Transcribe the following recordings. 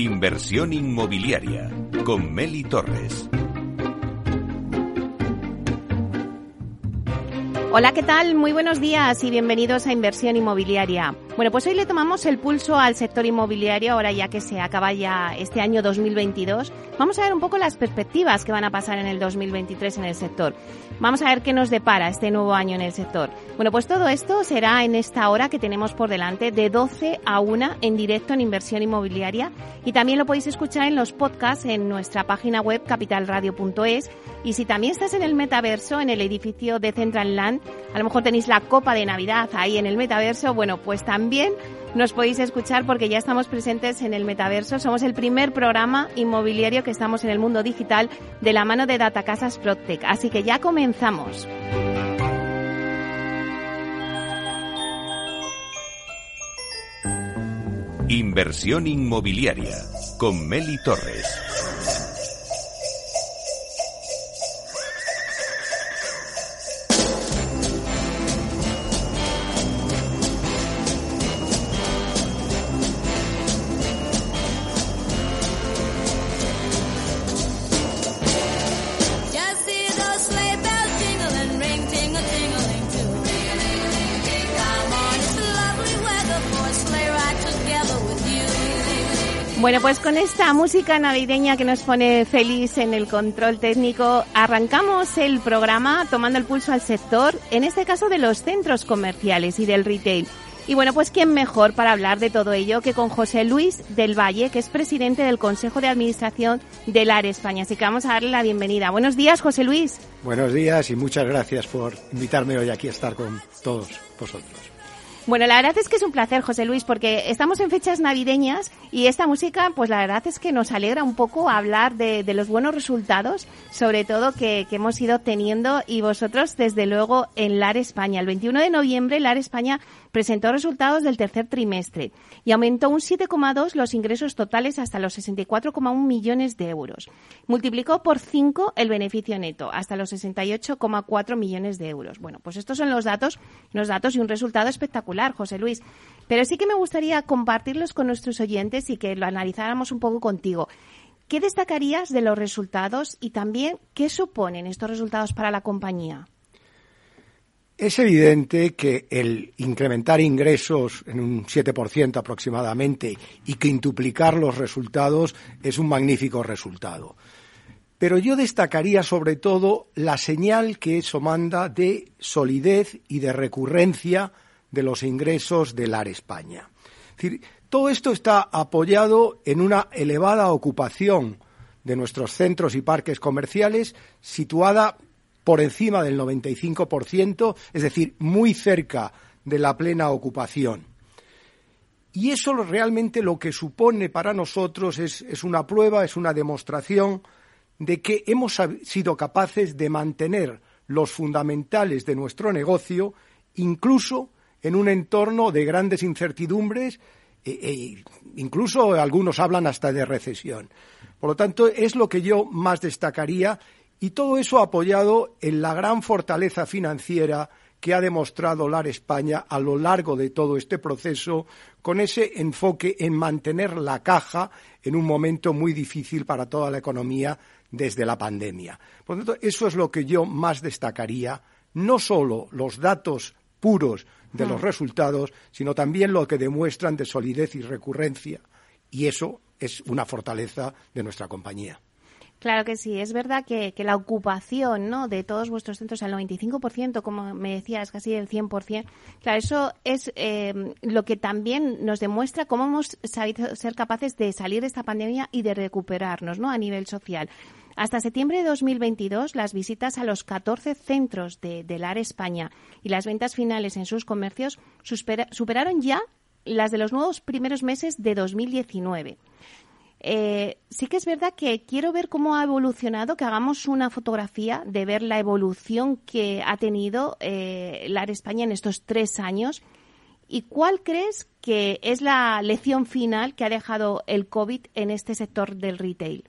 Inversión inmobiliaria con Meli Torres. Hola, ¿qué tal? Muy buenos días y bienvenidos a Inversión Inmobiliaria. Bueno, pues hoy le tomamos el pulso al sector inmobiliario, ahora ya que se acaba ya este año 2022. Vamos a ver un poco las perspectivas que van a pasar en el 2023 en el sector. Vamos a ver qué nos depara este nuevo año en el sector. Bueno, pues todo esto será en esta hora que tenemos por delante de 12 a 1 en directo en Inversión Inmobiliaria y también lo podéis escuchar en los podcasts en nuestra página web capitalradio.es y si también estás en el metaverso, en el edificio de Central Land, a lo mejor tenéis la copa de Navidad ahí en el metaverso, bueno, pues también nos podéis escuchar porque ya estamos presentes en el metaverso. Somos el primer programa inmobiliario que estamos en el mundo digital de la mano de Datacasas Protec. Así que ya comenzamos. Inversión inmobiliaria con Meli Torres. Bueno, pues con esta música navideña que nos pone feliz en el control técnico, arrancamos el programa tomando el pulso al sector, en este caso de los centros comerciales y del retail. Y bueno, pues quién mejor para hablar de todo ello que con José Luis del Valle, que es presidente del Consejo de Administración del ARE España. Así que vamos a darle la bienvenida. Buenos días, José Luis. Buenos días y muchas gracias por invitarme hoy aquí a estar con todos vosotros. Bueno, la verdad es que es un placer, José Luis, porque estamos en fechas navideñas y esta música, pues la verdad es que nos alegra un poco hablar de, los buenos resultados, sobre todo que, que, hemos ido teniendo y vosotros, desde luego, en LAR España. El 21 de noviembre, LAR España presentó resultados del tercer trimestre y aumentó un 7,2 los ingresos totales hasta los 64,1 millones de euros. Multiplicó por 5 el beneficio neto hasta los 68,4 millones de euros. Bueno, pues estos son los datos, los datos y un resultado espectacular, José Luis. Pero sí que me gustaría compartirlos con nuestros oyentes y que lo analizáramos un poco contigo. ¿Qué destacarías de los resultados y también qué suponen estos resultados para la compañía? Es evidente que el incrementar ingresos en un 7% aproximadamente y quintuplicar los resultados es un magnífico resultado. Pero yo destacaría sobre todo la señal que eso manda de solidez y de recurrencia de los ingresos del AR España. Es decir, todo esto está apoyado en una elevada ocupación de nuestros centros y parques comerciales situada por encima del 95%, es decir, muy cerca de la plena ocupación. Y eso realmente lo que supone para nosotros es, una prueba, es una demostración de que hemos sido capaces de mantener los fundamentales de nuestro negocio, incluso en un entorno de grandes incertidumbres, e, e incluso algunos hablan hasta de recesión. Por lo tanto, es lo que yo más destacaría y todo eso apoyado en la gran fortaleza financiera que ha demostrado LAR España a lo largo de todo este proceso, con ese enfoque en mantener la caja en un momento muy difícil para toda la economía desde la pandemia. Por lo tanto, eso es lo que yo más destacaría, no solo los datos puros de los mm. resultados, sino también lo que demuestran de solidez y recurrencia. Y eso es una fortaleza de nuestra compañía. Claro que sí, es verdad que, la ocupación ¿no? de todos vuestros centros al 95%, como me decías, casi el 100%, claro, eso es eh, lo que también nos demuestra cómo hemos sabido ser capaces de salir de esta pandemia y de recuperarnos ¿no? a nivel social. Hasta septiembre de 2022, las visitas a los 14 centros de, del AR España y las ventas finales en sus comercios superaron ya las de los nuevos primeros meses de 2019. Eh, sí que es verdad que quiero ver cómo ha evolucionado, que hagamos una fotografía de ver la evolución que ha tenido eh, la España en estos tres años. ¿Y cuál crees que es la lección final que ha dejado el COVID en este sector del retail?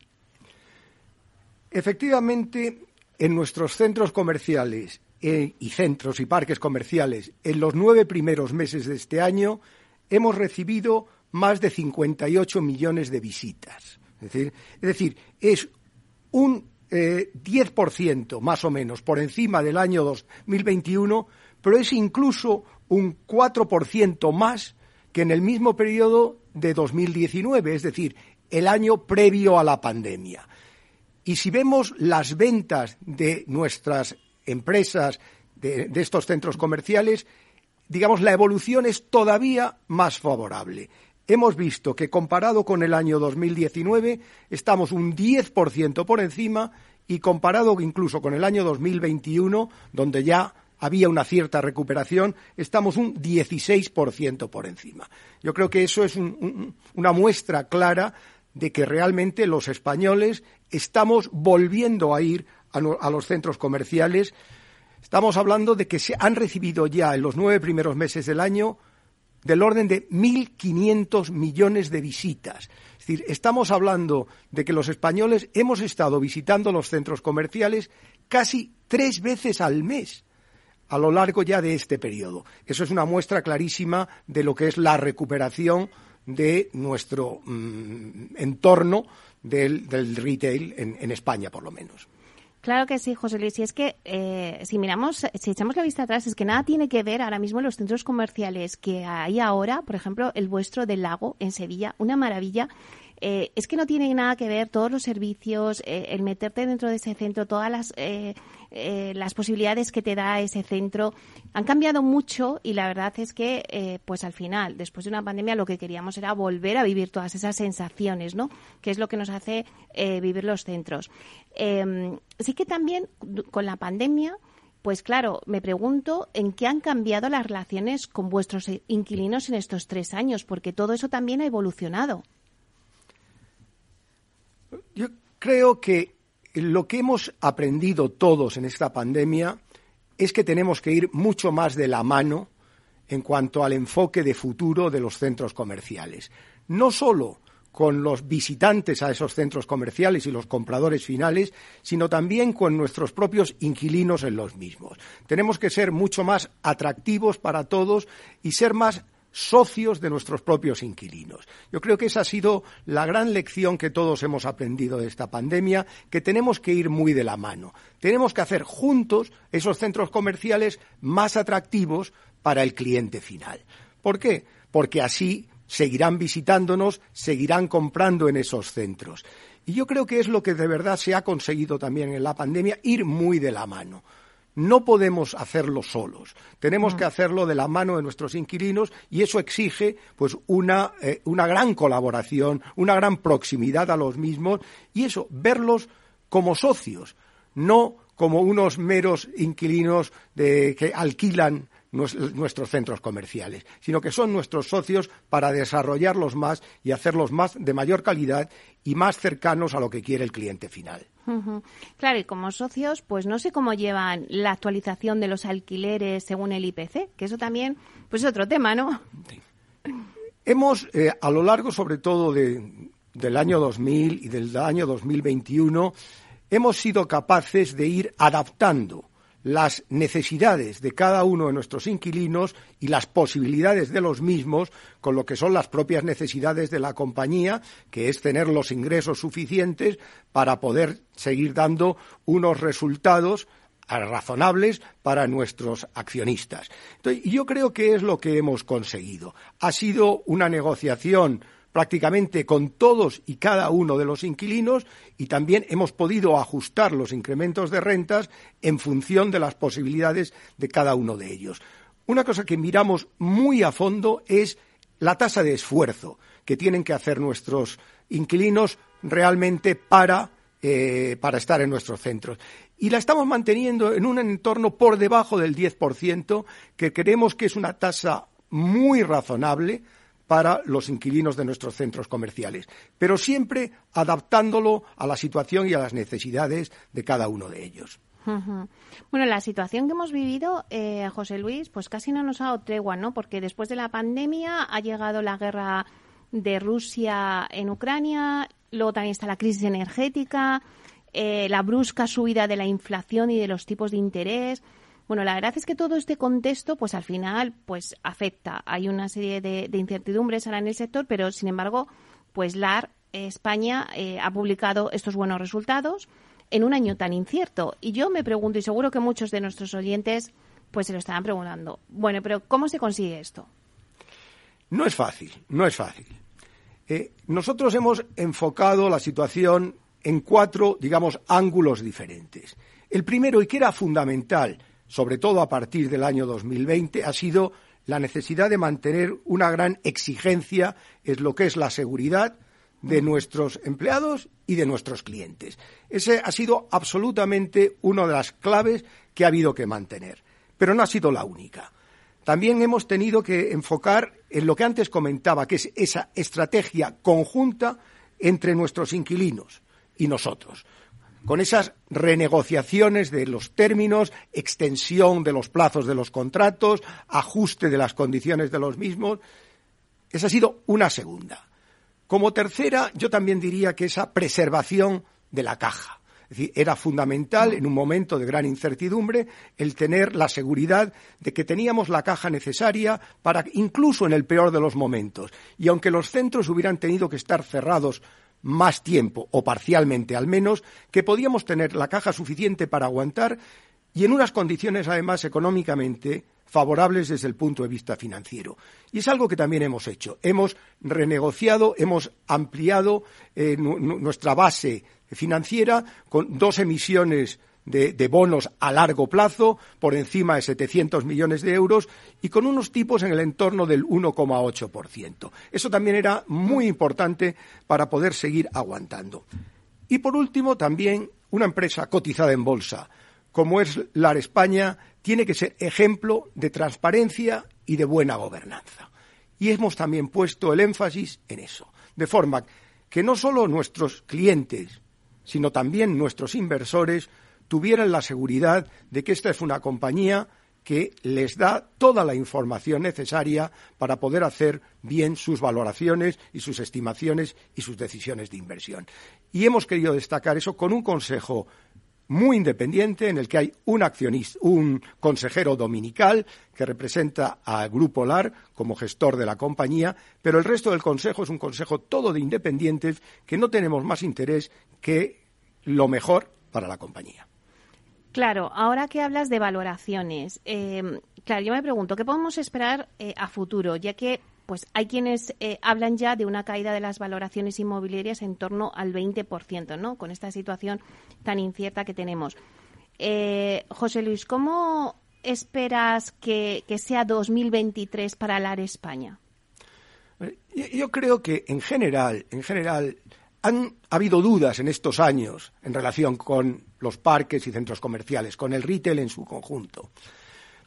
Efectivamente, en nuestros centros comerciales eh, y centros y parques comerciales, en los nueve primeros meses de este año, hemos recibido más de 58 millones de visitas. Es decir, es, decir, es un eh, 10% más o menos por encima del año 2021, pero es incluso un 4% más que en el mismo periodo de 2019, es decir, el año previo a la pandemia. Y si vemos las ventas de nuestras empresas, de estos centros comerciales, digamos, la evolución es todavía más favorable. Hemos visto que comparado con el año 2019 estamos un 10% por encima y comparado incluso con el año 2021, donde ya había una cierta recuperación, estamos un 16% por encima. Yo creo que eso es un, un, una muestra clara de que realmente los españoles estamos volviendo a ir a, los centros comerciales. Estamos hablando de que se han recibido ya en los nueve primeros meses del año del orden de 1.500 millones de visitas. Es decir, estamos hablando de que los españoles hemos estado visitando los centros comerciales casi tres veces al mes a lo largo ya de este periodo. Eso es una muestra clarísima de lo que es la recuperación de nuestro mmm, entorno del, retail en, España, por lo menos. Claro que sí, José Luis. Y es que eh, si miramos, si echamos la vista atrás, es que nada tiene que ver ahora mismo los centros comerciales que hay ahora, por ejemplo, el vuestro del lago en Sevilla, una maravilla eh, es que no tiene nada que ver todos los servicios, eh, el meterte dentro de ese centro, todas las, eh, las posibilidades que te da ese centro han cambiado mucho y la verdad es que, eh, pues al final, después de una pandemia, lo que queríamos era volver a vivir todas esas sensaciones, ¿no? Que es lo que nos hace eh, vivir los centros. Em, sí que también con la pandemia. Pues claro, me pregunto en qué han cambiado las relaciones con vuestros inquilinos en estos tres años, porque todo eso también ha evolucionado. Yo creo que lo que hemos aprendido todos en esta pandemia es que tenemos que ir mucho más de la mano en cuanto al enfoque de futuro de los centros comerciales. No solo con los visitantes a esos centros comerciales y los compradores finales, sino también con nuestros propios inquilinos en los mismos. Tenemos que ser mucho más atractivos para todos y ser más socios de nuestros propios inquilinos. Yo creo que esa ha sido la gran lección que todos hemos aprendido de esta pandemia, que tenemos que ir muy de la mano. Tenemos que hacer juntos esos centros comerciales más atractivos para el cliente final. ¿Por qué? Porque así seguirán visitándonos, seguirán comprando en esos centros. Y yo creo que es lo que de verdad se ha conseguido también en la pandemia, ir muy de la mano. No podemos hacerlo solos. Tenemos mm. que hacerlo de la mano de nuestros inquilinos y eso exige pues una, eh, una gran colaboración, una gran proximidad a los mismos y eso, verlos como socios, no como unos meros inquilinos de, que alquilan nuestros centros comerciales, sino que son nuestros socios para desarrollarlos más y hacerlos más de mayor calidad y más cercanos a lo que quiere el cliente final. Uh -huh. Claro, y como socios, pues no sé cómo llevan la actualización de los alquileres según el IPC, que eso también, pues es otro tema, ¿no? Sí. Hemos, eh, a lo largo sobre todo de, del año 2000 y del año 2021, hemos sido capaces de ir adaptando las necesidades de cada uno de nuestros inquilinos y las posibilidades de los mismos con lo que son las propias necesidades de la compañía, que es tener los ingresos suficientes para poder seguir dando unos resultados razonables para nuestros accionistas. Entonces, yo creo que es lo que hemos conseguido. Ha sido una negociación prácticamente con todos y cada uno de los inquilinos y también hemos podido ajustar los incrementos de rentas en función de las posibilidades de cada uno de ellos. Una cosa que miramos muy a fondo es la tasa de esfuerzo que tienen que hacer nuestros inquilinos realmente para, eh, para estar en nuestros centros. Y la estamos manteniendo en un entorno por debajo del 10%, que creemos que es una tasa muy razonable, para los inquilinos de nuestros centros comerciales, pero siempre adaptándolo a la situación y a las necesidades de cada uno de ellos. Bueno, la situación que hemos vivido, eh, José Luis, pues casi no nos ha dado tregua, ¿no? Porque después de la pandemia ha llegado la guerra de Rusia en Ucrania, luego también está la crisis energética, eh, la brusca subida de la inflación y de los tipos de interés. Bueno, la verdad es que todo este contexto, pues al final, pues afecta. Hay una serie de, incertidumbres ahora en el sector, pero sin embargo, pues LAR España eh, ha publicado estos buenos resultados en un año tan incierto. Y yo me pregunto, y seguro que muchos de nuestros oyentes pues se lo estaban preguntando, bueno, pero ¿cómo se consigue esto? No es fácil, no es fácil. Eh, nosotros hemos enfocado la situación en cuatro, digamos, ángulos diferentes. El primero, y que era fundamental, sobre todo a partir del año 2020, ha sido la necesidad de mantener una gran exigencia en lo que es la seguridad de nuestros empleados y de nuestros clientes. Ese ha sido absolutamente una de las claves que ha habido que mantener. Pero no ha sido la única. También hemos tenido que enfocar en lo que antes comentaba, que es esa estrategia conjunta entre nuestros inquilinos y nosotros, con esas renegociaciones de los términos, extensión de los plazos de los contratos, ajuste de las condiciones de los mismos. Esa ha sido una segunda. Como tercera, yo también diría que esa preservación de la caja. Es decir, era fundamental en un momento de gran incertidumbre el tener la seguridad de que teníamos la caja necesaria para incluso en el peor de los momentos. Y aunque los centros hubieran tenido que estar cerrados más tiempo, o parcialmente al menos, que podíamos tener la caja suficiente para aguantar y en unas condiciones además económicamente favorables desde el punto de vista financiero. Y es algo que también hemos hecho. Hemos renegociado, hemos ampliado eh, nuestra base financiera con dos emisiones de, bonos a largo plazo por encima de 700 millones de euros y con unos tipos en el entorno del 1,8%. Eso también era muy importante para poder seguir aguantando. Y por último, también una empresa cotizada en bolsa como es LAR España, tiene que ser ejemplo de transparencia y de buena gobernanza. Y hemos también puesto el énfasis en eso, de forma que no solo nuestros clientes, sino también nuestros inversores tuvieran la seguridad de que esta es una compañía que les da toda la información necesaria para poder hacer bien sus valoraciones y sus estimaciones y sus decisiones de inversión. Y hemos querido destacar eso con un consejo muy independiente en el que hay un accionista, un consejero dominical que representa al Grupo LAR como gestor de la compañía, pero el resto del consejo es un consejo todo de independientes que no tenemos más interés que lo mejor para la compañía. Claro, ahora que hablas de valoraciones, eh, claro, yo me pregunto, ¿qué podemos esperar eh, a futuro? Ya que pues hay quienes eh, hablan ya de una caída de las valoraciones inmobiliarias en torno al 20%, ¿no? Con esta situación tan incierta que tenemos. Eh, José Luis, ¿cómo esperas que, sea 2023 para la España? Yo creo que en general, en general, han habido dudas en estos años en relación con los parques y centros comerciales, con el retail en su conjunto.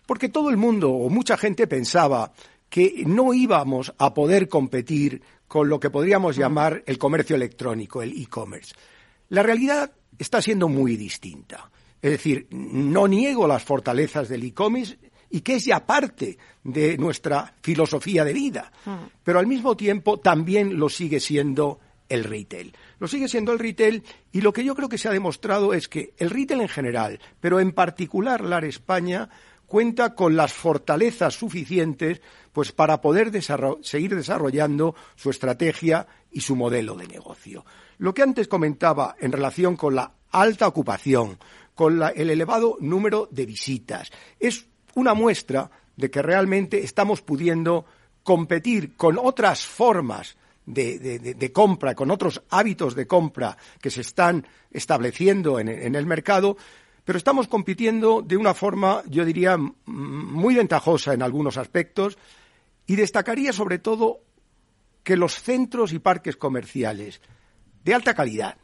Porque todo el mundo o mucha gente pensaba que no íbamos a poder competir con lo que podríamos llamar el comercio electrónico, el e-commerce. La realidad está siendo muy distinta. Es decir, no niego las fortalezas del e-commerce y que es ya parte de nuestra filosofía de vida, pero al mismo tiempo también lo sigue siendo el retail. Lo sigue siendo el retail y lo que yo creo que se ha demostrado es que el retail en general, pero en particular la España, cuenta con las fortalezas suficientes pues para poder seguir desarrollando su estrategia y su modelo de negocio. Lo que antes comentaba en relación con la alta ocupación, con el elevado número de visitas, es una muestra de que realmente estamos pudiendo competir con otras formas de, compra, con otros hábitos de compra que se están estableciendo en el mercado, pero estamos compitiendo de una forma, yo diría, muy ventajosa en algunos aspectos y destacaría sobre todo que los centros y parques comerciales de alta calidad,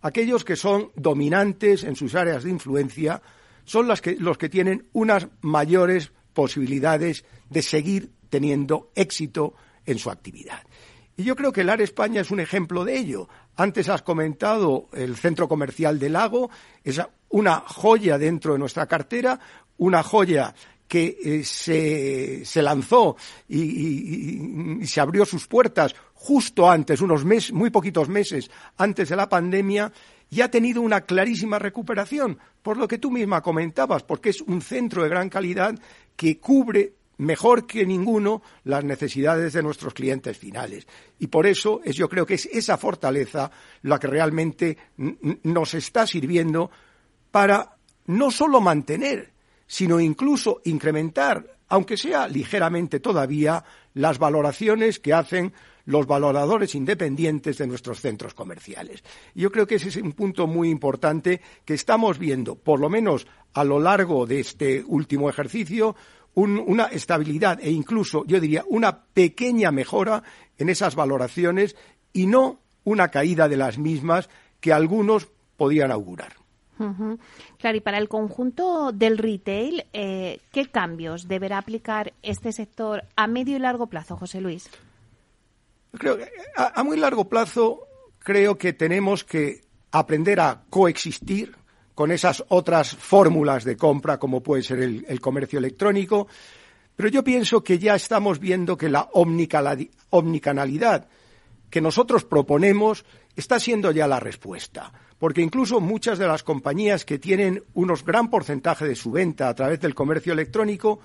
aquellos que son dominantes en sus áreas de influencia, son los que, tienen unas mayores posibilidades de seguir teniendo éxito en su actividad. Y yo creo que el AR España es un ejemplo de ello. Antes has comentado el centro comercial del lago, es una joya dentro de nuestra cartera, una joya que eh, se, lanzó y, se abrió sus puertas justo antes, unos meses, muy poquitos meses antes de la pandemia, y ha tenido una clarísima recuperación, por lo que tú misma comentabas, porque es un centro de gran calidad que cubre mejor que ninguno las necesidades de nuestros clientes finales. Y por eso es, yo creo que es esa fortaleza la que realmente nos está sirviendo para no solo mantener, sino incluso incrementar, aunque sea ligeramente todavía, las valoraciones que hacen los valoradores independientes de nuestros centros comerciales. Yo creo que ese es un punto muy importante que estamos viendo, por lo menos a lo largo de este último ejercicio, una estabilidad e incluso, yo diría, una pequeña mejora en esas valoraciones y no una caída de las mismas que algunos podían augurar. Claro, y para el conjunto del retail, eh, ¿qué cambios deberá aplicar este sector a medio y largo plazo, José Luis? Creo que a, muy largo plazo creo que tenemos que aprender a coexistir con esas otras fórmulas de compra como puede ser el, comercio electrónico, pero yo pienso que ya estamos viendo que la omnicanalidad que nosotros proponemos está siendo ya la respuesta, porque incluso muchas de las compañías que tienen unos gran porcentaje de su venta a través del comercio electrónico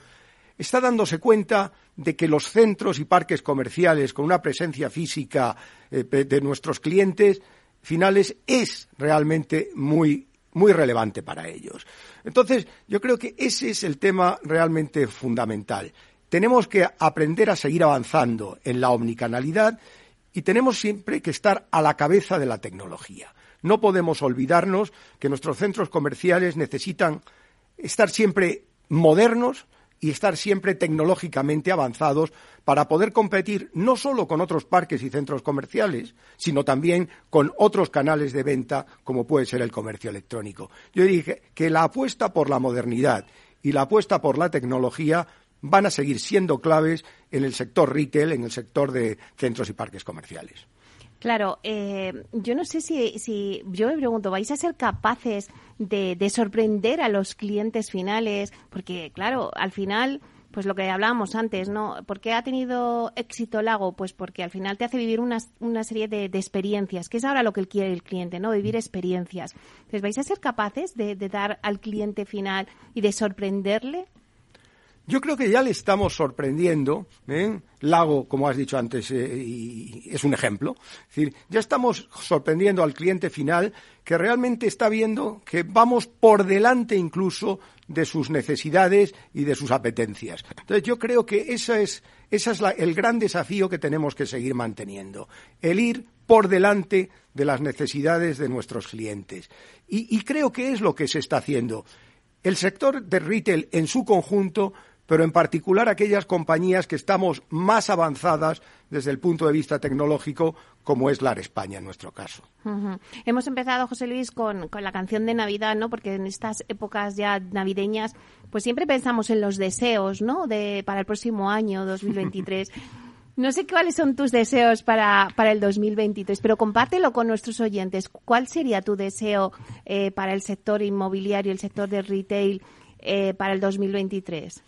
está dándose cuenta de que los centros y parques comerciales con una presencia física eh, de nuestros clientes finales es realmente muy muy relevante para ellos. Entonces, yo creo que ese es el tema realmente fundamental. Tenemos que aprender a seguir avanzando en la omnicanalidad y tenemos siempre que estar a la cabeza de la tecnología. No podemos olvidarnos que nuestros centros comerciales necesitan estar siempre modernos, y estar siempre tecnológicamente avanzados para poder competir no solo con otros parques y centros comerciales, sino también con otros canales de venta como puede ser el comercio electrónico. Yo dije que la apuesta por la modernidad y la apuesta por la tecnología van a seguir siendo claves en el sector retail, en el sector de centros y parques comerciales. Claro, eh, yo no sé si, si, yo me pregunto, ¿vais a ser capaces de, de, sorprender a los clientes finales? Porque, claro, al final, pues lo que hablábamos antes, ¿no? ¿Por qué ha tenido éxito Lago? Pues porque al final te hace vivir una, una serie de, de, experiencias, que es ahora lo que quiere el cliente, ¿no? Vivir experiencias. Entonces, ¿vais a ser capaces de, de dar al cliente final y de sorprenderle? Yo creo que ya le estamos sorprendiendo. ¿eh? Lago, como has dicho antes, eh, es un ejemplo. Es decir, ya estamos sorprendiendo al cliente final que realmente está viendo que vamos por delante incluso de sus necesidades y de sus apetencias. Entonces, yo creo que ese es, ese es el gran desafío que tenemos que seguir manteniendo. El ir por delante de las necesidades de nuestros clientes. Y, y creo que es lo que se está haciendo. El sector de retail en su conjunto pero en particular aquellas compañías que estamos más avanzadas desde el punto de vista tecnológico, como es LAR España en nuestro caso. Hemos empezado, José Luis, con, la canción de Navidad, ¿no? Porque en estas épocas ya navideñas, pues siempre pensamos en los deseos, ¿no? De, para el próximo año, 2023. No sé cuáles son tus deseos para, para el 2023, pero compártelo con nuestros oyentes. ¿Cuál sería tu deseo eh, para el sector inmobiliario, el sector del retail eh, para el 2023?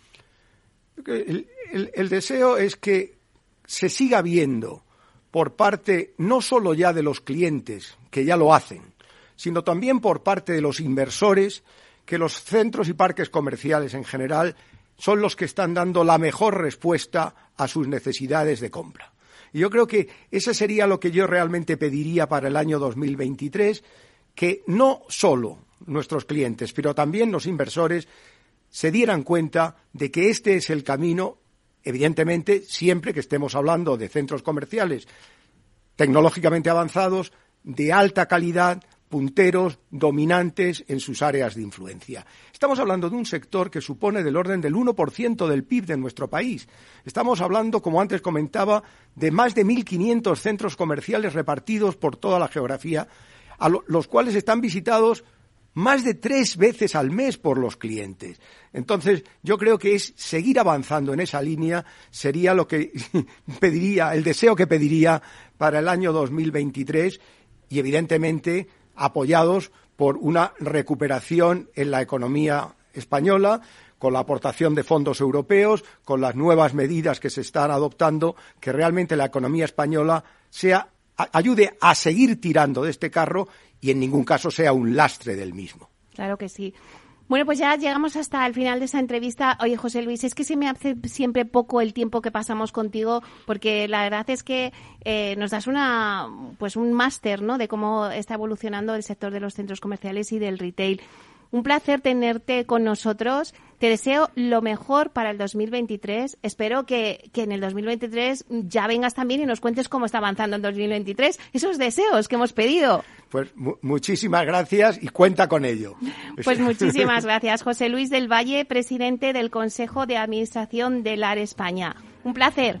El, deseo es que se siga viendo por parte no solo ya de los clientes, que ya lo hacen, sino también por parte de los inversores, que los centros y parques comerciales en general son los que están dando la mejor respuesta a sus necesidades de compra. Y yo creo que ese sería lo que yo realmente pediría para el año 2023, que no solo nuestros clientes, pero también los inversores se dieran cuenta de que este es el camino, evidentemente, siempre que estemos hablando de centros comerciales tecnológicamente avanzados, de alta calidad, punteros, dominantes en sus áreas de influencia. Estamos hablando de un sector que supone del orden del 1% del PIB de nuestro país. Estamos hablando, como antes comentaba, de más de 1.500 centros comerciales repartidos por toda la geografía, a los cuales están visitados más de tres veces al mes por los clientes. Entonces, yo creo que es seguir avanzando en esa línea sería lo que pediría, el deseo que pediría para el año 2023 y, evidentemente, apoyados por una recuperación en la economía española, con la aportación de fondos europeos, con las nuevas medidas que se están adoptando, que realmente la economía española sea ayude a seguir tirando de este carro y en ningún caso sea un lastre del mismo. Claro que sí. Bueno, pues ya llegamos hasta el final de esta entrevista. Oye, José Luis, es que se me hace siempre poco el tiempo que pasamos contigo, porque la verdad es que eh, nos das una, pues un máster, ¿no? De cómo está evolucionando el sector de los centros comerciales y del retail. Un placer tenerte con nosotros. Te deseo lo mejor para el 2023. Espero que, que, en el 2023 ya vengas también y nos cuentes cómo está avanzando el 2023. Esos deseos que hemos pedido. Pues muchísimas gracias y cuenta con ello. Pues muchísimas gracias. José Luis del Valle, presidente del Consejo de Administración del AR España. Un placer.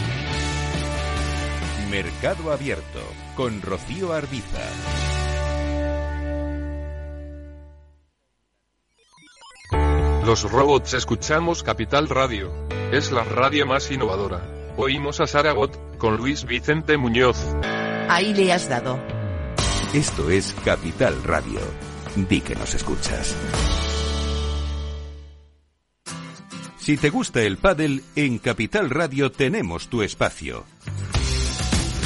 Mercado Abierto con Rocío Arbiza. Los robots escuchamos Capital Radio. Es la radio más innovadora. Oímos a Saragot, con Luis Vicente Muñoz. Ahí le has dado. Esto es Capital Radio. Di que nos escuchas. Si te gusta el pádel, en Capital Radio tenemos tu espacio.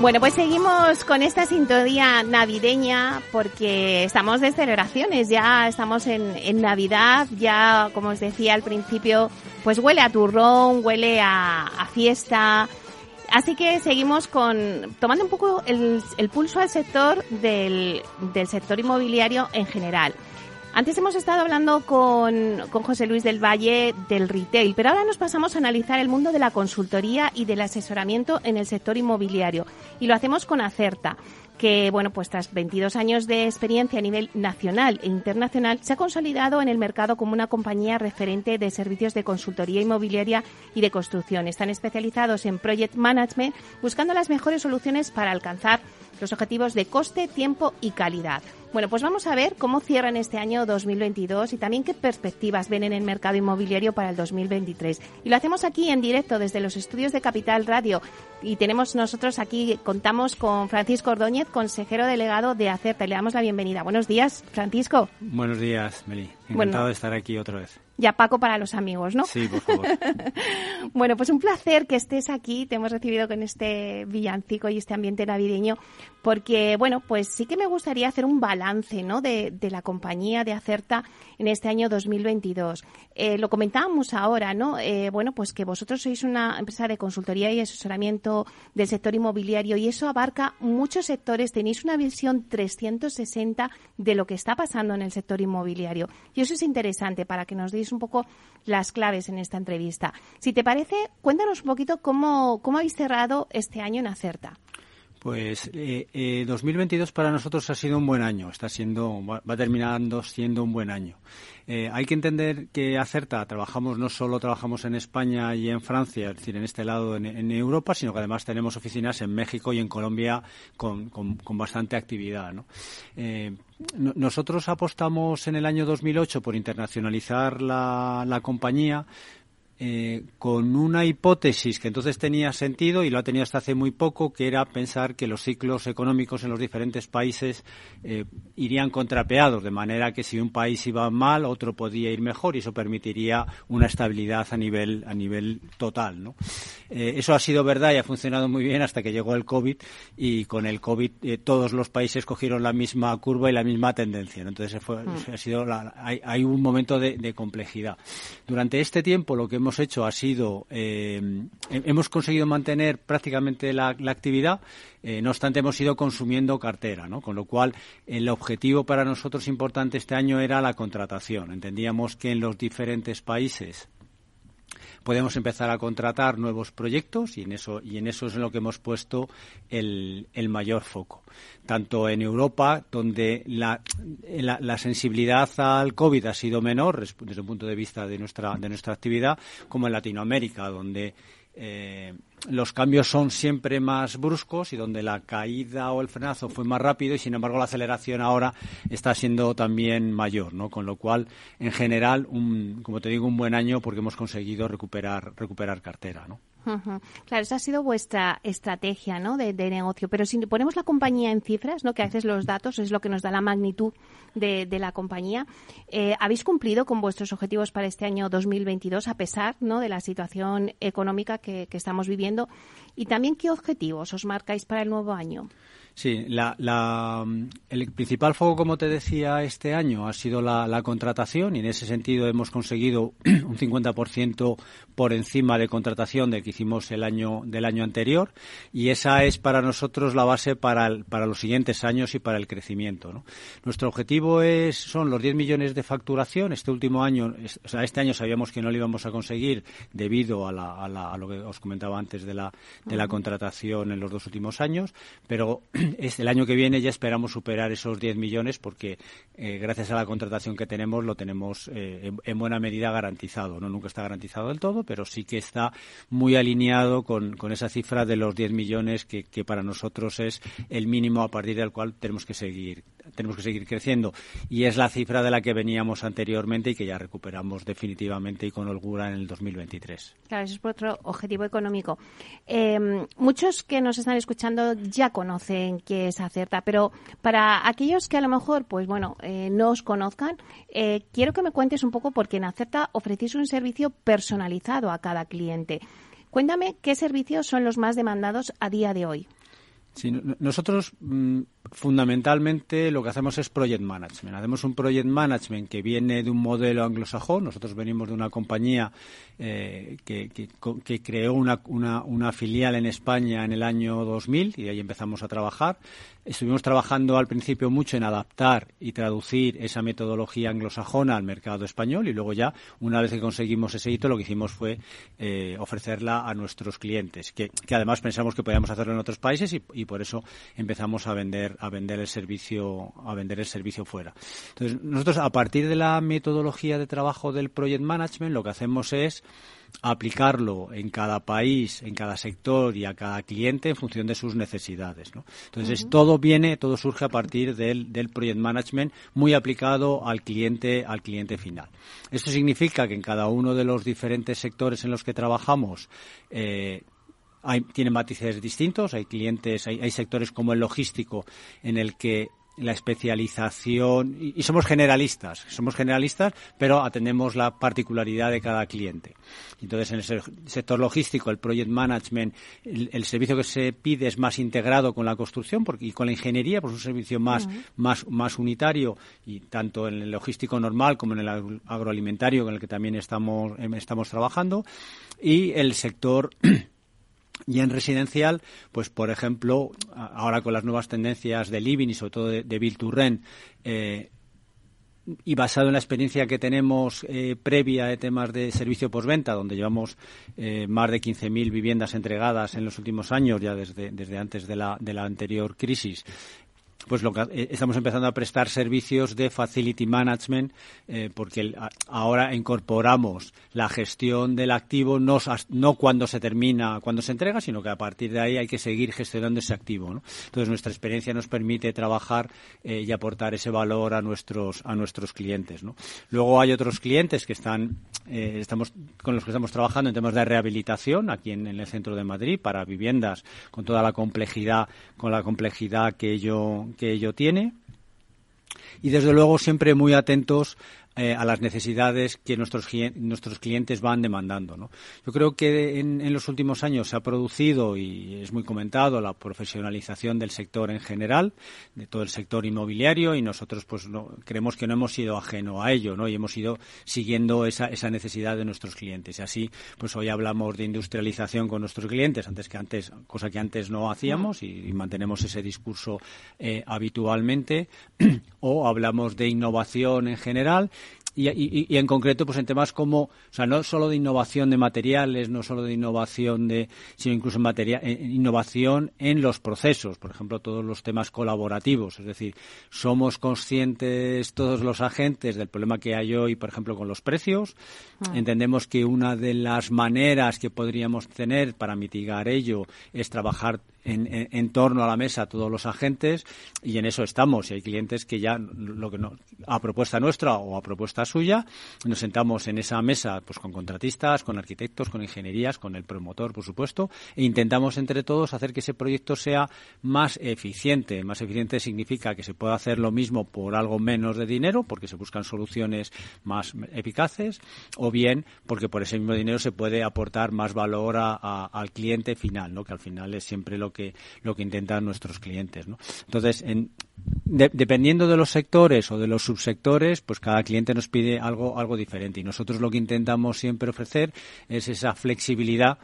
Bueno, pues seguimos con esta sintonía navideña porque estamos de celebraciones, ya estamos en, Navidad, ya como os decía al principio, pues huele a turrón, huele a, fiesta. Así que seguimos con tomando un poco el, pulso al sector del, del sector inmobiliario en general. Antes hemos estado hablando con, José Luis del Valle del retail, pero ahora nos pasamos a analizar el mundo de la consultoría y del asesoramiento en el sector inmobiliario. Y lo hacemos con Acerta que, bueno, pues tras 22 años de experiencia a nivel nacional e internacional, se ha consolidado en el mercado como una compañía referente de servicios de consultoría inmobiliaria y de construcción. Están especializados en project management, buscando las mejores soluciones para alcanzar los objetivos de coste, tiempo y calidad. Bueno, pues vamos a ver cómo cierran este año 2022 y también qué perspectivas ven en el mercado inmobiliario para el 2023. Y lo hacemos aquí en directo desde los estudios de Capital Radio. Y tenemos nosotros aquí, contamos con Francisco Ordóñez, consejero delegado de ACERTA. Le damos la bienvenida. Buenos días, Francisco. Buenos días, Meli. Encantado de estar aquí otra vez ya Paco para los amigos, ¿no? Sí, por favor. bueno, pues un placer que estés aquí. Te hemos recibido con este villancico y este ambiente navideño, porque, bueno, pues sí que me gustaría hacer un balance, ¿no? De, de la compañía de Acerta en este año 2022. Eh, lo comentábamos ahora, ¿no? Eh, bueno, pues que vosotros sois una empresa de consultoría y asesoramiento del sector inmobiliario y eso abarca muchos sectores. Tenéis una visión 360 de lo que está pasando en el sector inmobiliario. Y eso es interesante para que nos deis un poco las claves en esta entrevista. Si te parece, cuéntanos un poquito cómo, cómo habéis cerrado este año en Acerta. Pues eh, 2022 eh, para nosotros ha sido un buen año, está siendo, va terminando siendo un buen año. Eh, hay que entender que Acerta trabajamos, no solo trabajamos en España y en Francia, es decir, en este lado en, Europa, sino que además tenemos oficinas en México y en Colombia con, bastante actividad. Eh, nosotros apostamos en el año 2008 por internacionalizar la compañía eh, con una hipótesis que entonces tenía sentido y lo ha tenido hasta hace muy poco, que era pensar que los ciclos económicos en los diferentes países eh, irían contrapeados, de manera que si un país iba mal, otro podía ir mejor y eso permitiría una estabilidad a nivel, a nivel total. ¿no? Eh, eso ha sido verdad y ha funcionado muy bien hasta que llegó el COVID y con el COVID todos los países cogieron la misma curva y la misma tendencia. Entonces fue, mm. ha sido hay, un momento de, de complejidad. Durante este tiempo lo que hemos hemos hecho ha sido, eh, hemos conseguido mantener prácticamente la, actividad, eh, no obstante hemos ido consumiendo cartera, ¿no? Con lo cual, el objetivo para nosotros importante este año era la contratación. Entendíamos que en los diferentes países podemos empezar a contratar nuevos proyectos y en eso, y en eso es en lo que hemos puesto el, mayor foco. Tanto en Europa, donde la, la, sensibilidad al COVID ha sido menor desde el punto de vista de nuestra, de nuestra actividad, como en Latinoamérica, donde eh, los cambios son siempre más bruscos y donde la caída o el frenazo fue más rápido y sin embargo la aceleración ahora está siendo también mayor, ¿no? Con lo cual, en general, un, como te digo, un buen año porque hemos conseguido recuperar recuperar cartera, ¿no? Claro, esa ha sido vuestra estrategia ¿no? de, negocio. Pero si ponemos la compañía en cifras, ¿no? que a veces los datos es lo que nos da la magnitud de, la compañía, eh, ¿habéis cumplido con vuestros objetivos para este año 2022 a pesar ¿no? de la situación económica que, estamos viviendo? Y también, ¿qué objetivos os marcáis para el nuevo año? Sí, la, la, el principal foco, como te decía, este año ha sido la, la contratación y en ese sentido hemos conseguido un 50% por encima de contratación de que hicimos el año del año anterior y esa es para nosotros la base para, para los siguientes años y para el crecimiento. ¿no? Nuestro objetivo es son los 10 millones de facturación. Este último año, o sea, este año sabíamos que no lo íbamos a conseguir debido a, la, a, la, a lo que os comentaba antes de la, de la contratación en los dos últimos años, pero el año que viene ya esperamos superar esos 10 millones porque eh, gracias a la contratación que tenemos lo tenemos eh, en, en, buena medida garantizado. No nunca está garantizado del todo, pero sí que está muy alineado con, con esa cifra de los 10 millones que, que, para nosotros es el mínimo a partir del cual tenemos que seguir tenemos que seguir creciendo y es la cifra de la que veníamos anteriormente y que ya recuperamos definitivamente y con holgura en el 2023. Claro, eso es otro objetivo económico. Eh, muchos que nos están escuchando ya conocen qué es Acerta, pero para aquellos que a lo mejor, pues bueno, eh, no os conozcan, eh, quiero que me cuentes un poco porque en Acerta ofrecéis un servicio personalizado a cada cliente. Cuéntame qué servicios son los más demandados a día de hoy. Sí, nosotros mmm, fundamentalmente lo que hacemos es project management. Hacemos un project management que viene de un modelo anglosajón. Nosotros venimos de una compañía eh, que, que, creó una, una, filial en España en el año 2000 y ahí empezamos a trabajar. Estuvimos trabajando al principio mucho en adaptar y traducir esa metodología anglosajona al mercado español y luego ya, una vez que conseguimos ese hito, lo que hicimos fue eh, ofrecerla a nuestros clientes, que, que, además pensamos que podíamos hacerlo en otros países y por eso empezamos a vender a vender el servicio a vender el servicio fuera. Entonces, nosotros a partir de la metodología de trabajo del project management lo que hacemos es aplicarlo en cada país, en cada sector y a cada cliente en función de sus necesidades. ¿no? Entonces, uh -huh. todo viene, todo surge a partir del, del, project management muy aplicado al cliente, al cliente final. Esto significa que en cada uno de los diferentes sectores en los que trabajamos eh, hay, tienen matices distintos. Hay clientes, hay, hay sectores como el logístico en el que la especialización y, y, somos generalistas, somos generalistas, pero atendemos la particularidad de cada cliente. Entonces, en el sector logístico, el project management, el, el servicio que se pide es más integrado con la construcción porque, y con la ingeniería, pues es un servicio más, uh -huh. más, más unitario y tanto en el logístico normal como en el agroalimentario con el que también estamos, estamos trabajando y el sector y en residencial, pues por ejemplo, ahora con las nuevas tendencias de living y sobre todo de, de Bill to Rent, eh, y basado en la experiencia que tenemos eh, previa de temas de servicio postventa, donde llevamos eh, más de 15.000 viviendas entregadas en los últimos años, ya desde, desde antes de la, de la anterior crisis, pues lo que eh, estamos empezando a prestar servicios de facility management eh, porque ahora incorporamos la gestión del activo no, no cuando se termina, cuando se entrega, sino que a partir de ahí hay que seguir gestionando ese activo. Entonces nuestra experiencia nos permite trabajar eh, y aportar ese valor a nuestros a nuestros clientes. ¿no? Luego hay otros clientes que están estamos con los que estamos trabajando en temas de rehabilitación aquí en, en el centro de Madrid para viviendas con toda la complejidad con la complejidad que ello que ello tiene. Y desde luego siempre muy atentos eh, a las necesidades que nuestros, nuestros clientes van demandando. ¿no? Yo creo que en, en, los últimos años se ha producido, y es muy comentado, la profesionalización del sector en general, de todo el sector inmobiliario, y nosotros pues no, creemos que no hemos sido ajeno a ello, ¿no? y hemos ido siguiendo esa, esa necesidad de nuestros clientes. Y así, pues hoy hablamos de industrialización con nuestros clientes, antes que antes, cosa que antes no hacíamos, y, mantenemos ese discurso eh, habitualmente, o hablamos de innovación en general, y, y, y, en concreto pues en temas como o sea no solo de innovación de materiales no solo de innovación de sino incluso en materia en innovación en los procesos por ejemplo todos los temas colaborativos es decir somos conscientes todos los agentes del problema que hay hoy por ejemplo con los precios ah. entendemos que una de las maneras que podríamos tener para mitigar ello es trabajar en, torno a la mesa todos los agentes y en eso estamos. Y hay clientes que ya, lo que no, a propuesta nuestra o a propuesta suya, nos sentamos en esa mesa pues con contratistas, con arquitectos, con ingenierías, con el promotor, por supuesto, e intentamos entre todos hacer que ese proyecto sea más eficiente. Más eficiente significa que se pueda hacer lo mismo por algo menos de dinero, porque se buscan soluciones más eficaces, o bien porque por ese mismo dinero se puede aportar más valor a, al cliente final, ¿no? que al final es siempre lo que que lo que intentan nuestros clientes. ¿no? Entonces, en, dependiendo de los sectores o de los subsectores, pues cada cliente nos pide algo algo diferente y nosotros lo que intentamos siempre ofrecer es esa flexibilidad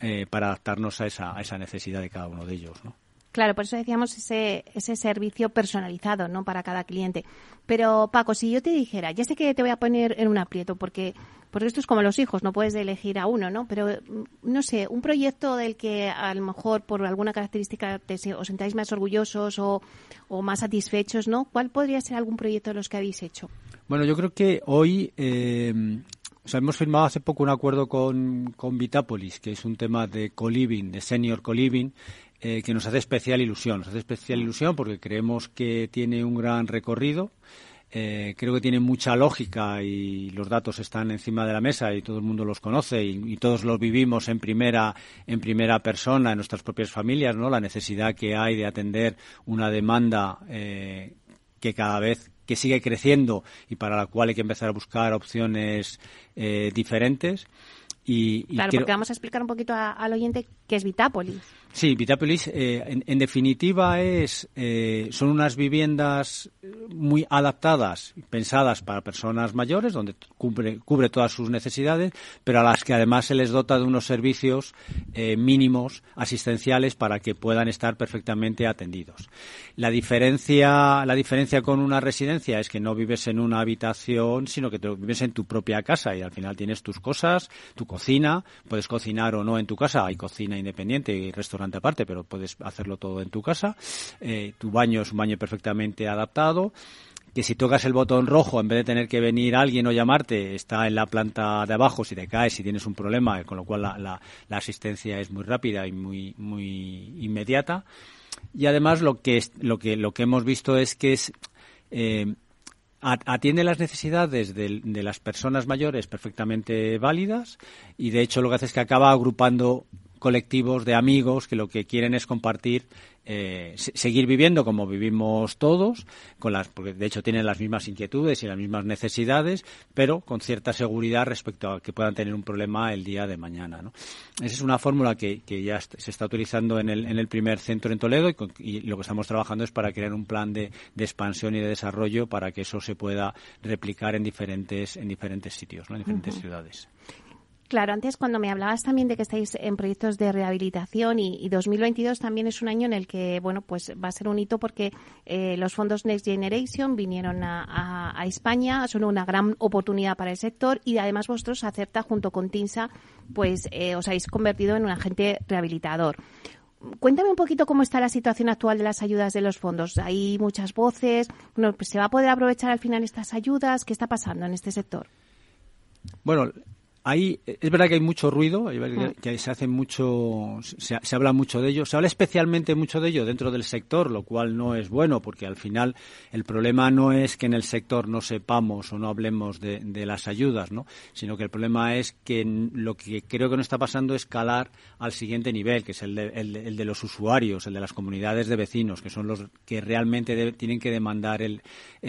eh, para adaptarnos a esa, a esa necesidad de cada uno de ellos, ¿no? Claro, por eso decíamos ese, ese servicio personalizado, ¿no? Para cada cliente. Pero, Paco, si yo te dijera, ya sé que te voy a poner en un aprieto, porque, porque esto es como los hijos, no puedes elegir a uno, ¿no? Pero, mm, no sé, un proyecto del que a lo mejor por alguna característica te, os sentáis más orgullosos o, o más satisfechos, ¿no? ¿Cuál podría ser algún proyecto de los que habéis hecho? Bueno, yo creo que hoy eh, o sea, hemos firmado hace poco un acuerdo con, con Vitapolis, que es un tema de co-living, de senior co-living, eh, que nos hace especial ilusión. Nos hace especial ilusión porque creemos que tiene un gran recorrido. Eh, creo que tiene mucha lógica y los datos están encima de la mesa y todo el mundo los conoce y, todos los vivimos en primera en primera persona en nuestras propias familias, ¿no? La necesidad que hay de atender una demanda eh, que cada vez que sigue creciendo y para la cual hay que empezar a buscar opciones eh, diferentes. Y, claro, porque vamos a explicar un poquito al oyente qué es Vitápolis. Sí, Vitapolis, eh, en, definitiva, es eh, son unas viviendas muy adaptadas, pensadas para personas mayores, donde cubre, cubre todas sus necesidades, pero a las que además se les dota de unos servicios eh, mínimos asistenciales para que puedan estar perfectamente atendidos. La diferencia, la diferencia con una residencia es que no vives en una habitación, sino que vives en tu propia casa y al final tienes tus cosas, tu cocina, puedes cocinar o no en tu casa, hay cocina independiente y restaurante aparte, pero puedes hacerlo todo en tu casa. Eh, tu baño es un baño perfectamente adaptado que si tocas el botón rojo, en vez de tener que venir alguien o llamarte, está en la planta de abajo si te caes, si tienes un problema, con lo cual la, la, asistencia es muy rápida y muy, muy inmediata. Y además lo que, lo que, lo que hemos visto es que es, eh, atiende las necesidades de, de, las personas mayores perfectamente válidas y de hecho lo que hace es que acaba agrupando colectivos de amigos que lo que quieren es compartir, eh, seguir viviendo como vivimos todos, con las, porque de hecho tienen las mismas inquietudes y las mismas necesidades, pero con cierta seguridad respecto a que puedan tener un problema el día de mañana. ¿no? Esa es una fórmula que, que ya se está utilizando en el, en el primer centro en Toledo y, lo que estamos trabajando es para crear un plan de, de, expansión y de desarrollo para que eso se pueda replicar en diferentes, en diferentes sitios, ¿no? en diferentes ciudades. Claro, antes cuando me hablabas también de que estáis en proyectos de rehabilitación y, 2022 también es un año en el que, bueno, pues va a ser un hito porque eh, los fondos Next Generation vinieron a, España, son una gran oportunidad para el sector y además vosotros, Acerta, junto con TINSA, pues eh, os habéis convertido en un agente rehabilitador. Cuéntame un poquito cómo está la situación actual de las ayudas de los fondos. Hay muchas voces. Pues, ¿Se va a poder aprovechar al final estas ayudas? ¿Qué está pasando en este sector? Bueno, es verdad que hay mucho ruido, mm. que se hace mucho, se, habla mucho de ello, se habla especialmente mucho de ello dentro del sector, lo cual no es bueno, porque al final el problema no es que en el sector no sepamos o no hablemos de, las ayudas, ¿no? sino que el problema es que lo que creo que no está pasando es calar al siguiente nivel, que es el de, el, de los usuarios, el de las comunidades de vecinos, que son los que realmente tienen que demandar el,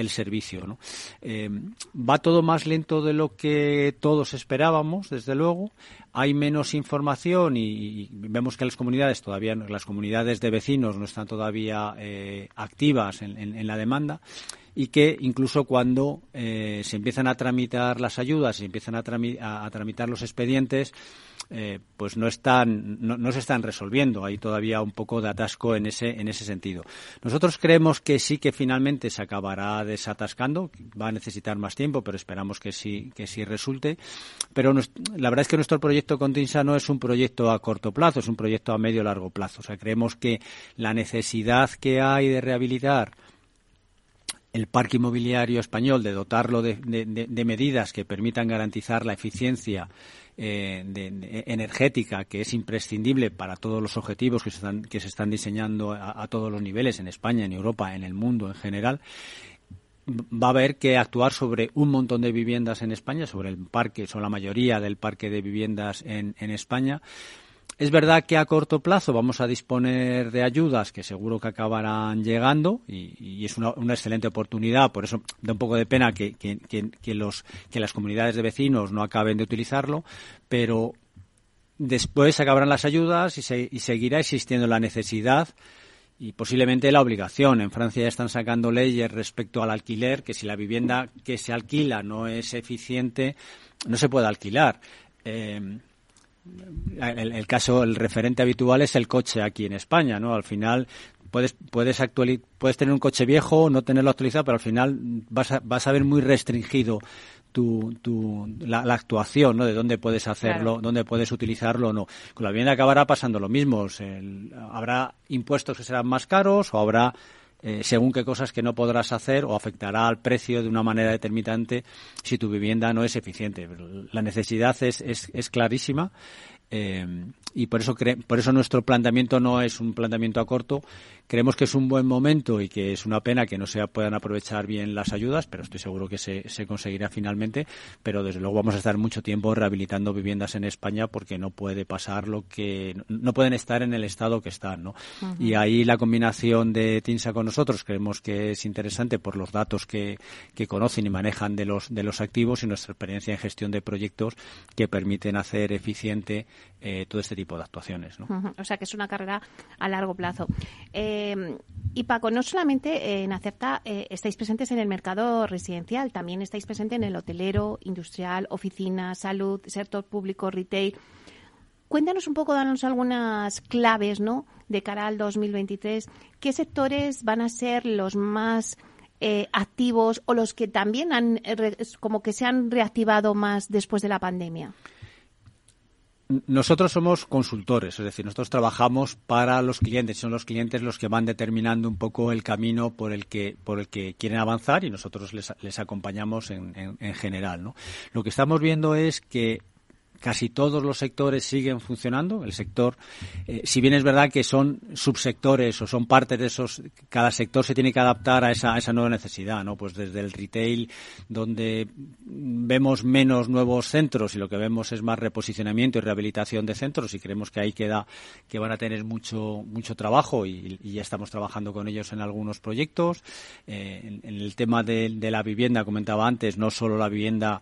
servicio. ¿no? Eh, va todo más lento de lo que todos esperábamos desde luego. Hay menos información y, vemos que las comunidades todavía, las comunidades de vecinos no están todavía eh, activas en, la demanda y que incluso cuando eh, se empiezan a tramitar las ayudas, se empiezan a, a tramitar los expedientes, eh, pues no están no, se están resolviendo. Hay todavía un poco de atasco en ese en ese sentido. Nosotros creemos que sí que finalmente se acabará desatascando va a necesitar más tiempo pero esperamos que sí que sí resulte. Pero la verdad es que nuestro proyecto con Tinsa no es un proyecto a corto plazo es un proyecto a medio largo plazo. O sea creemos que la necesidad que hay de rehabilitar el parque inmobiliario español, de dotarlo de medidas que permitan garantizar la eficiencia eh, de, energética que es imprescindible para todos los objetivos que se están, que se están diseñando a, todos los niveles en España, en Europa, en el mundo en general va a haber que actuar sobre un montón de viviendas en España, sobre el parque, sobre la mayoría del parque de viviendas en, en España, es verdad que a corto plazo vamos a disponer de ayudas que seguro que acabarán llegando y, es una, excelente oportunidad. Por eso da un poco de pena que, las comunidades de vecinos no acaben de utilizarlo, pero después acabarán las ayudas y, y seguirá existiendo la necesidad y posiblemente la obligación. En Francia ya están sacando leyes respecto al alquiler, que si la vivienda que se alquila no es eficiente, no se puede alquilar. Eh, el, caso, el referente habitual es el coche aquí en España, ¿no? Al final puedes puedes puedes tener un coche viejo, no tenerlo actualizado, pero al final vas a, vas a ver muy restringido tu, tu, la, actuación, ¿no? De dónde puedes hacerlo, dónde puedes utilizarlo o no. Con la vivienda acabará pasando lo mismo. habrá impuestos que serán más caros o habrá eh, según qué cosas que no podrás hacer o afectará al precio de una manera determinante si tu vivienda no es eficiente. La necesidad es, es, es clarísima eh, y por eso, por eso nuestro planteamiento no es un planteamiento a corto. Creemos que es un buen momento y que es una pena que no se puedan aprovechar bien las ayudas, pero estoy seguro que se, se conseguirá finalmente. Pero desde luego vamos a estar mucho tiempo rehabilitando viviendas en España porque no puede pasar lo que no pueden estar en el estado que están, ¿no? Y ahí la combinación de TINSA con nosotros creemos que es interesante por los datos que, que conocen y manejan de los de los activos y nuestra experiencia en gestión de proyectos que permiten hacer eficiente eh, todo este tipo de actuaciones. ¿no? O sea que es una carrera a largo plazo. Eh, y Paco, no solamente en Acerta eh, estáis presentes en el mercado residencial, también estáis presentes en el hotelero, industrial, oficina, salud, sector público, retail. Cuéntanos un poco, danos algunas claves ¿no? de cara al 2023. ¿Qué sectores van a ser los más activos o los que también han, como que se han reactivado más después de la pandemia? Nosotros somos consultores, es decir, nosotros trabajamos para los clientes, son los clientes los que van determinando un poco el camino por el que, por el que quieren avanzar y nosotros les, acompañamos en, en, en general. ¿no? Lo que estamos viendo es que casi todos los sectores siguen funcionando. El sector, eh, si bien es verdad que son subsectores o son partes de esos, cada sector se tiene que adaptar a esa, esa nueva necesidad, ¿no? Pues desde el retail, donde vemos menos nuevos centros y lo que vemos es más reposicionamiento y rehabilitación de centros y creemos que ahí queda, que van a tener mucho, mucho trabajo y, ya estamos trabajando con ellos en algunos proyectos. Eh, en, el tema de, la vivienda, comentaba antes, no solo la vivienda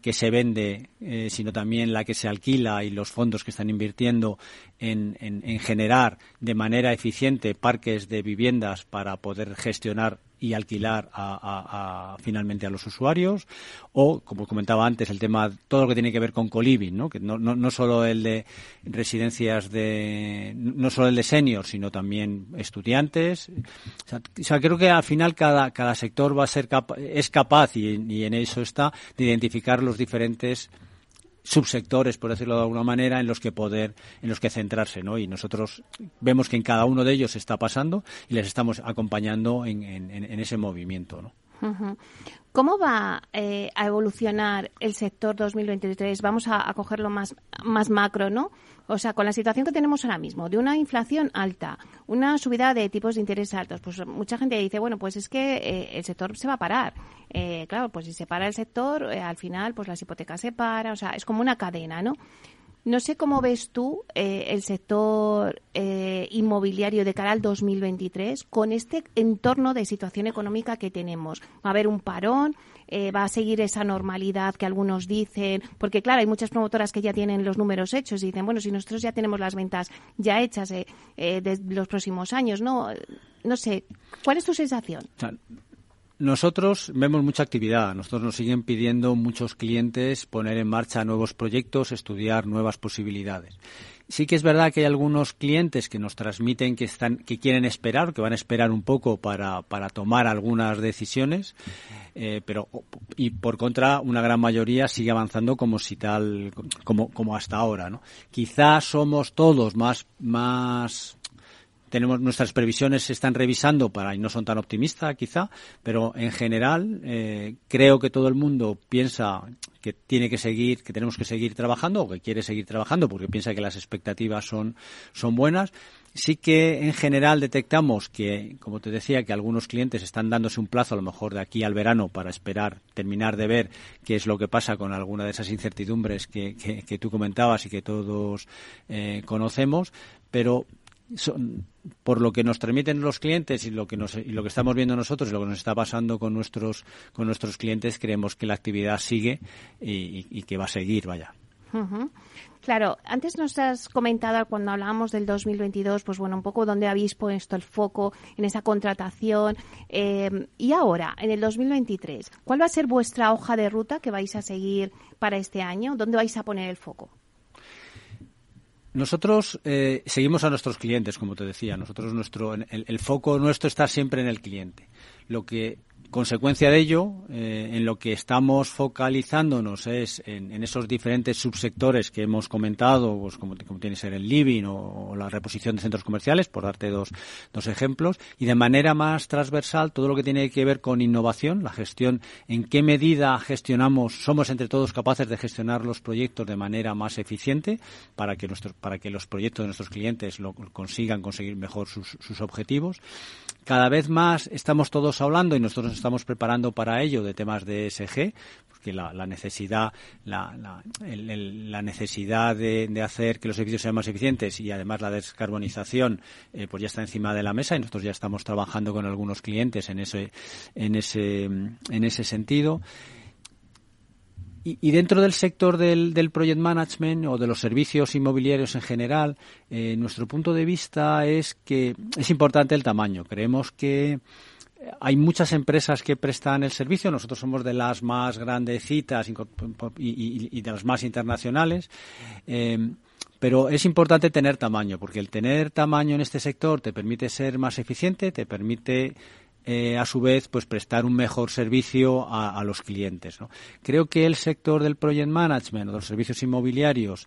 que se vende, eh, sino también la que se alquila y los fondos que están invirtiendo en, generar de manera eficiente parques de viviendas para poder gestionar y alquilar a, finalmente a los usuarios o como comentaba antes el tema todo lo que tiene que ver con coliving no que no, no, solo el de residencias de no solo el de seniors sino también estudiantes. O sea, creo que al final cada cada sector va a ser es capaz y, y en eso está de identificar los diferentes subsectores, por decirlo de alguna manera, en los que poder, en los que centrarse, ¿no? Y nosotros vemos que en cada uno de ellos está pasando y les estamos acompañando en, ese movimiento, ¿no? ¿Cómo va eh, a evolucionar el sector 2023? Vamos a, a, cogerlo más, más macro, ¿no? O sea, con la situación que tenemos ahora mismo, de una inflación alta, una subida de tipos de interés altos, pues mucha gente dice, bueno, pues es que eh, el sector se va a parar. Eh, claro, pues si se para el sector, eh, al final, pues las hipotecas se paran, o sea, es como una cadena, ¿no? No sé cómo ves tú el sector inmobiliario de cara al 2023 con este entorno de situación económica que tenemos. Va a haber un parón, eh, va a seguir esa normalidad que algunos dicen, porque claro, hay muchas promotoras que ya tienen los números hechos y dicen, bueno, si nosotros ya tenemos las ventas ya hechas eh, eh, de los próximos años, ¿no? No sé, ¿cuál es tu sensación? Nosotros vemos mucha actividad. Nosotros nos siguen pidiendo muchos clientes poner en marcha nuevos proyectos, estudiar nuevas posibilidades. Sí que es verdad que hay algunos clientes que nos transmiten que están, que quieren esperar, que van a esperar un poco para, para tomar algunas decisiones, eh, pero y por contra una gran mayoría sigue avanzando como si tal, como, como hasta ahora, ¿no? Quizás somos todos más, más tenemos nuestras previsiones se están revisando para y no son tan optimistas quizá pero en general eh, creo que todo el mundo piensa que tiene que seguir que tenemos que seguir trabajando o que quiere seguir trabajando porque piensa que las expectativas son son buenas. Sí que en general detectamos que como te decía que algunos clientes están dándose un plazo a lo mejor de aquí al verano para esperar terminar de ver qué es lo que pasa con alguna de esas incertidumbres que, que, tú comentabas y que todos eh, conocemos pero son, por lo que nos transmiten los clientes y lo que nos, y lo que estamos viendo nosotros y lo que nos está pasando con nuestros con nuestros clientes creemos que la actividad sigue y, que va a seguir vaya Claro, antes nos has comentado cuando hablábamos del 2022, pues bueno, un poco dónde habéis puesto el foco en esa contratación. Eh, y ahora, en el 2023, ¿cuál va a ser vuestra hoja de ruta que vais a seguir para este año? ¿Dónde vais a poner el foco? Nosotros eh, seguimos a nuestros clientes, como te decía. Nosotros nuestro el, el, foco nuestro está siempre en el cliente. Lo que consecuencia de ello, eh, en lo que estamos focalizándonos es en, esos diferentes subsectores que hemos comentado, pues como, como tiene que ser el living o, o, la reposición de centros comerciales, por darte dos, dos ejemplos, y de manera más transversal todo lo que tiene que ver con innovación, la gestión, en qué medida gestionamos, somos entre todos capaces de gestionar los proyectos de manera más eficiente para que, nuestros, para que los proyectos de nuestros clientes lo, consigan conseguir mejor sus, sus objetivos. Cada vez más estamos todos hablando y nosotros estamos preparando para ello de temas de ESG, porque la, la necesidad, la, la, el, la necesidad de, de, hacer que los servicios sean más eficientes y además la descarbonización, eh, pues ya está encima de la mesa y nosotros ya estamos trabajando con algunos clientes en ese, en ese, en ese sentido. Y, dentro del sector del, del, project management o de los servicios inmobiliarios en general, eh, nuestro punto de vista es que es importante el tamaño. Creemos que hay muchas empresas que prestan el servicio. Nosotros somos de las más grandecitas y, y, de las más internacionales. Eh, pero es importante tener tamaño, porque el tener tamaño en este sector te permite ser más eficiente, te permite eh, a su vez, pues prestar un mejor servicio a, los clientes. ¿no? Creo que el sector del project management o de los servicios inmobiliarios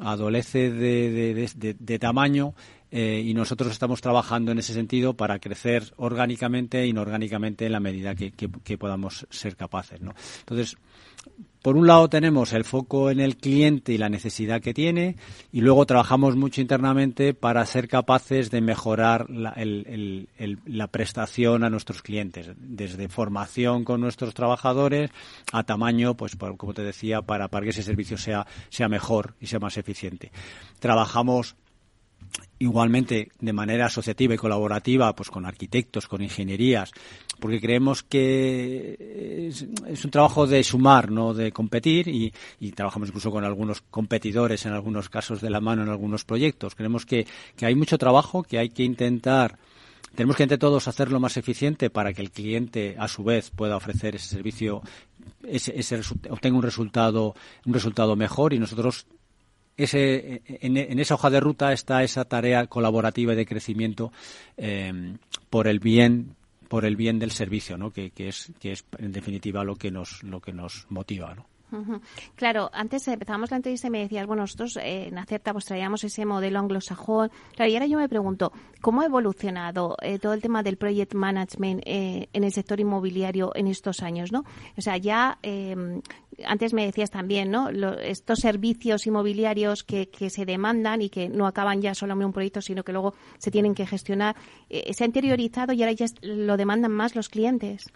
adolece de, de, de tamaño eh, y nosotros estamos trabajando en ese sentido para crecer orgánicamente e inorgánicamente en la medida que, que, podamos ser capaces. ¿no? Entonces, por un lado tenemos el foco en el cliente y la necesidad que tiene y luego trabajamos mucho internamente para ser capaces de mejorar la, la, prestación a nuestros clientes, desde formación con nuestros trabajadores a tamaño, pues como te decía, para, para que ese servicio sea, sea mejor y sea más eficiente. Trabajamos igualmente de manera asociativa y colaborativa pues con arquitectos, con ingenierías, porque creemos que es, un trabajo de sumar, no de competir y, y, trabajamos incluso con algunos competidores en algunos casos de la mano en algunos proyectos. Creemos que, que hay mucho trabajo, que hay que intentar tenemos que entre todos hacerlo más eficiente para que el cliente a su vez pueda ofrecer ese servicio ese, ese obtenga un resultado un resultado mejor y nosotros ese, en, esa hoja de ruta está esa tarea colaborativa y de crecimiento eh, por el bien por el bien del servicio, ¿no? Que, que, es que es en definitiva lo que nos lo que nos motiva, ¿no? Claro, antes empezábamos la entrevista y me decías, bueno, nosotros eh, en Acerta pues traíamos ese modelo anglosajón. Claro, y ahora yo me pregunto, ¿cómo ha evolucionado eh, todo el tema del project management eh, en el sector inmobiliario en estos años, no? O sea, ya em, antes me decías también, ¿no? Estos servicios inmobiliarios que, que, se demandan y que no acaban ya solo en un proyecto, sino que luego se tienen que gestionar, eh, se ha interiorizado y ahora ya lo demandan más los clientes.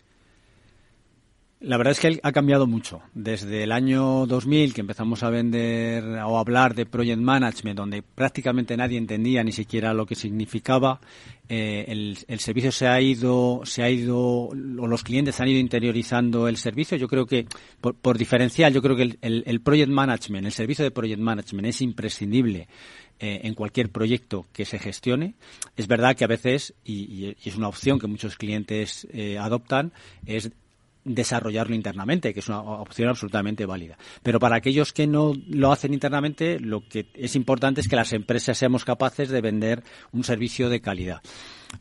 La verdad es que ha cambiado mucho. Desde el año 2000 que empezamos a vender o hablar de project management, donde prácticamente nadie entendía ni siquiera lo que significaba, eh, el, servicio se ha ido, se ha ido, o los clientes han ido interiorizando el servicio. Yo creo que, por, diferencial, yo creo que el, el, el, project management, el servicio de project management es imprescindible eh, en cualquier proyecto que se gestione. Es verdad que a veces, y, y es una opción que muchos clientes eh, adoptan, es desarrollarlo internamente, que es una opción absolutamente válida. Pero para aquellos que no lo hacen internamente, lo que es importante es que las empresas seamos capaces de vender un servicio de calidad.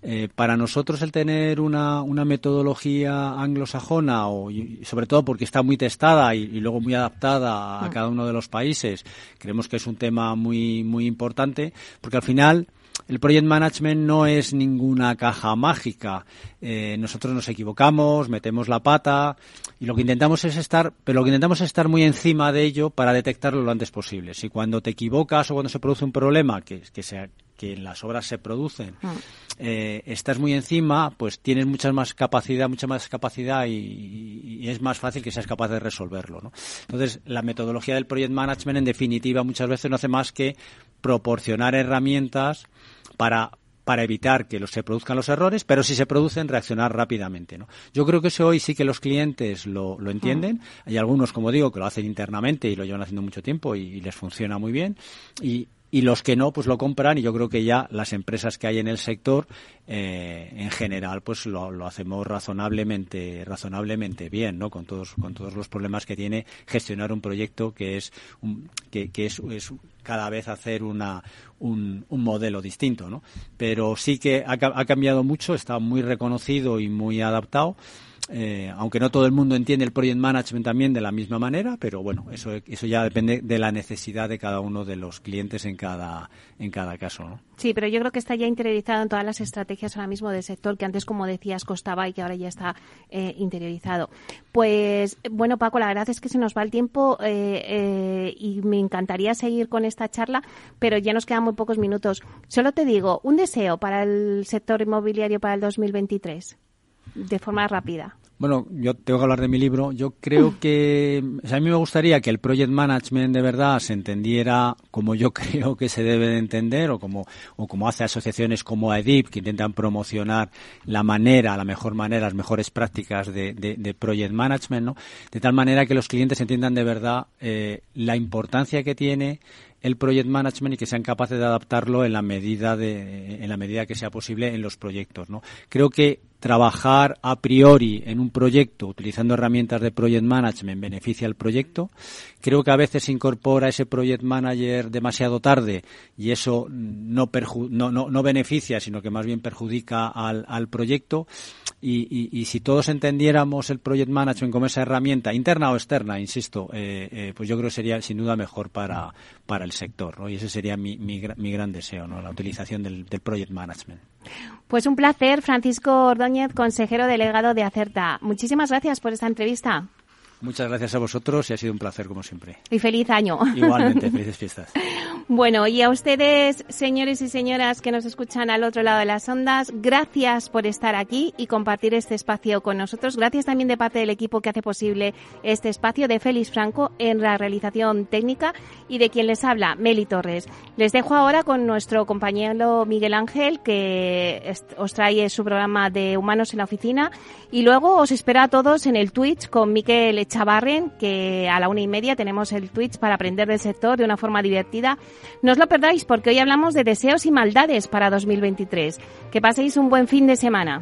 Eh, para nosotros el tener una, una metodología anglosajona, o, y sobre todo porque está muy testada y, y luego muy adaptada a, a cada uno de los países, creemos que es un tema muy, muy importante, porque al final el project management no es ninguna caja mágica. Eh, nosotros nos equivocamos, metemos la pata y lo que intentamos es estar, pero lo que intentamos es estar muy encima de ello para detectarlo lo antes posible. Si cuando te equivocas o cuando se produce un problema que, que sea que en las obras se producen, mm. eh, estás muy encima, pues tienes mucha más capacidad, mucha más capacidad y, y, es más fácil que seas capaz de resolverlo. ¿no? Entonces, la metodología del project management, en definitiva, muchas veces no hace más que proporcionar herramientas para para evitar que los, se produzcan los errores, pero si se producen, reaccionar rápidamente. ¿no? Yo creo que eso hoy sí que los clientes lo, lo entienden. Hay algunos, como digo, que lo hacen internamente y lo llevan haciendo mucho tiempo y, y les funciona muy bien. Y, y los que no, pues lo compran y yo creo que ya las empresas que hay en el sector, eh, en general, pues lo, hacemos razonablemente, razonablemente bien, ¿no? Con todos, con todos los problemas que tiene gestionar un proyecto que es, un, que, que es, cada vez hacer una, un, modelo distinto, ¿no? Pero sí que ha cambiado mucho, está muy reconocido y muy adaptado. Eh, aunque no todo el mundo entiende el project management también de la misma manera, pero bueno, eso, eso ya depende de la necesidad de cada uno de los clientes en cada, en cada caso. ¿no? Sí, pero yo creo que está ya interiorizado en todas las estrategias ahora mismo del sector, que antes, como decías, costaba y que ahora ya está eh, interiorizado. Pues bueno, Paco, la verdad es que se nos va el tiempo eh, eh, y me encantaría seguir con esta charla, pero ya nos quedan muy pocos minutos. Solo te digo, un deseo para el sector inmobiliario para el 2023 de forma rápida? Bueno, yo tengo que hablar de mi libro. Yo creo que o sea, a mí me gustaría que el project management de verdad se entendiera como yo creo que se debe de entender o como o como hace asociaciones como AEDIP que intentan promocionar la manera, la mejor manera, las mejores prácticas de, de, de project management, ¿no? De tal manera que los clientes entiendan de verdad eh, la importancia que tiene el project management y que sean capaces de adaptarlo en la medida de en la medida que sea posible en los proyectos, ¿no? Creo que trabajar a priori en un proyecto utilizando herramientas de project management beneficia al proyecto. Creo que a veces se incorpora ese project manager demasiado tarde y eso no, no, no, no beneficia, sino que más bien perjudica al, al proyecto. Y, y, y, si todos entendiéramos el project management como esa herramienta interna o externa, insisto, eh, eh, pues yo creo que sería sin duda mejor para, para el sector. Y ese sería mi, mi, mi gran deseo, ¿no? la utilización del, del project management. Pues un placer, Francisco Ordóñez, consejero delegado de Acerta. Muchísimas gracias por esta entrevista. Muchas gracias a vosotros y ha sido un placer como siempre. Y feliz año. Igualmente, felices fiestas. Bueno, y a ustedes, señores y señoras que nos escuchan al otro lado de las ondas, gracias por estar aquí y compartir este espacio con nosotros. Gracias también de parte del equipo que hace posible este espacio de Félix Franco en la realización técnica y de quien les habla, Meli Torres. Les dejo ahora con nuestro compañero Miguel Ángel, que os trae su programa de Humanos en la Oficina. Y luego os espero a todos en el Twitch con Miquel Chavarren, que a la una y media tenemos el Twitch para aprender del sector de una forma divertida. No os lo perdáis porque hoy hablamos de deseos y maldades para 2023. Que paséis un buen fin de semana.